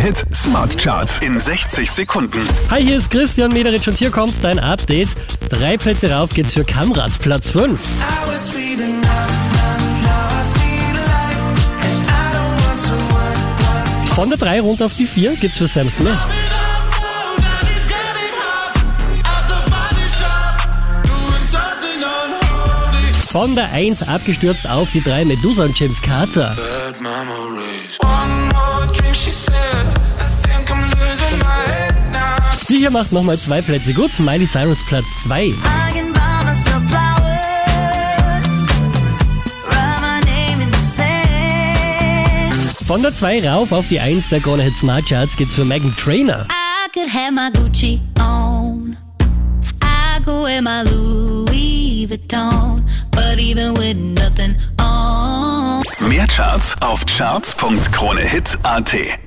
Hit Smart Charts in 60 Sekunden. Hi, hier ist Christian Mederitsch und hier kommt dein Update. Drei Plätze rauf geht's für Kamrat, Platz 5. Von der 3 runter auf die 4 geht's für Sam Smith. Von der 1 abgestürzt auf die 3 Medusa und James Carter. Bad memories. Die hier macht nochmal zwei Plätze gut. Miley Cyrus Platz 2. I can buy myself flowers, write my name in the sand. Von der 2 rauf auf die 1 der Krone Hit Smart Charts geht's für Megan Trainer. I could have my Gucci on. I go wear my Louis Vuitton, but even with nothing on. Mehr Charts auf charts.kronehit.at.